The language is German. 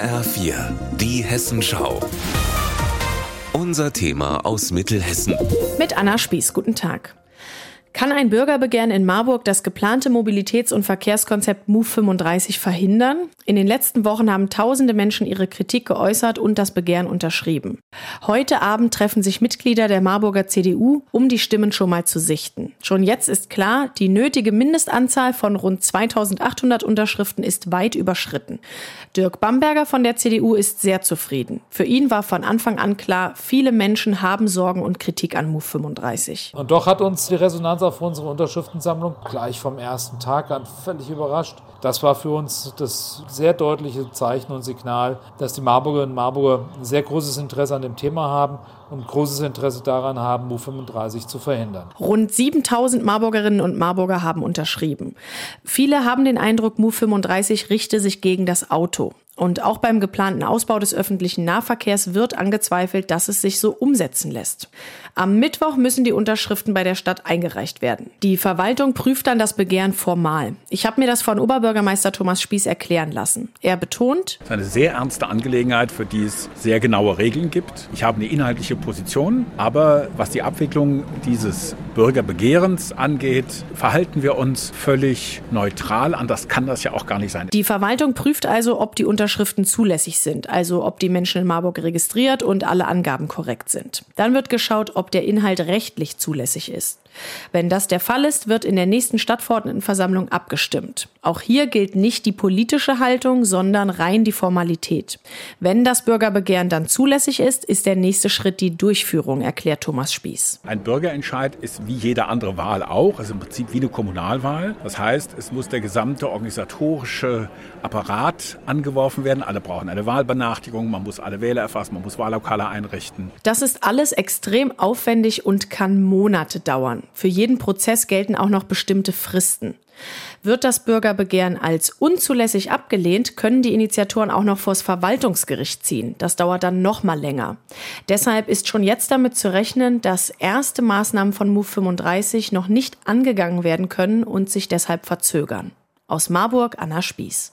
HR4, die Hessenschau. Unser Thema aus Mittelhessen. Mit Anna Spieß, guten Tag. Kann ein Bürgerbegehren in Marburg das geplante Mobilitäts- und Verkehrskonzept MOVE 35 verhindern? In den letzten Wochen haben tausende Menschen ihre Kritik geäußert und das Begehren unterschrieben. Heute Abend treffen sich Mitglieder der Marburger CDU, um die Stimmen schon mal zu sichten. Schon jetzt ist klar, die nötige Mindestanzahl von rund 2800 Unterschriften ist weit überschritten. Dirk Bamberger von der CDU ist sehr zufrieden. Für ihn war von Anfang an klar, viele Menschen haben Sorgen und Kritik an MOVE 35. Und doch hat uns die Resonanz Resonanz auf unsere Unterschriftensammlung gleich vom ersten Tag an völlig überrascht. Das war für uns das sehr deutliche Zeichen und Signal, dass die Marburgerinnen und Marburger ein sehr großes Interesse an dem Thema haben und großes Interesse daran haben, MU 35 zu verhindern. Rund 7000 Marburgerinnen und Marburger haben unterschrieben. Viele haben den Eindruck, MU 35 richte sich gegen das Auto. Und auch beim geplanten Ausbau des öffentlichen Nahverkehrs wird angezweifelt, dass es sich so umsetzen lässt. Am Mittwoch müssen die Unterschriften bei der Stadt eingereicht werden. Die Verwaltung prüft dann das Begehren formal. Ich habe mir das von Oberbürgermeister Thomas Spieß erklären lassen. Er betont, es ist eine sehr ernste Angelegenheit, für die es sehr genaue Regeln gibt. Ich habe eine inhaltliche Position, aber was die Abwicklung dieses Bürgerbegehrens angeht, verhalten wir uns völlig neutral. Anders kann das ja auch gar nicht sein. Die Verwaltung prüft also, ob die Unterschriften Unterschriften zulässig sind, also ob die Menschen in Marburg registriert und alle Angaben korrekt sind. Dann wird geschaut, ob der Inhalt rechtlich zulässig ist. Wenn das der Fall ist, wird in der nächsten Stadtverordnetenversammlung abgestimmt. Auch hier gilt nicht die politische Haltung, sondern rein die Formalität. Wenn das Bürgerbegehren dann zulässig ist, ist der nächste Schritt die Durchführung, erklärt Thomas Spieß. Ein Bürgerentscheid ist wie jede andere Wahl auch, also im Prinzip wie eine Kommunalwahl. Das heißt, es muss der gesamte organisatorische Apparat angeworfen werden. Alle brauchen eine Wahlbenachrichtigung, man muss alle Wähler erfassen, man muss Wahllokale einrichten. Das ist alles extrem aufwendig und kann Monate dauern. Für jeden Prozess gelten auch noch bestimmte Fristen. Wird das Bürgerbegehren als unzulässig abgelehnt, können die Initiatoren auch noch vors Verwaltungsgericht ziehen. Das dauert dann noch mal länger. Deshalb ist schon jetzt damit zu rechnen, dass erste Maßnahmen von MOVE 35 noch nicht angegangen werden können und sich deshalb verzögern. Aus Marburg, Anna Spieß.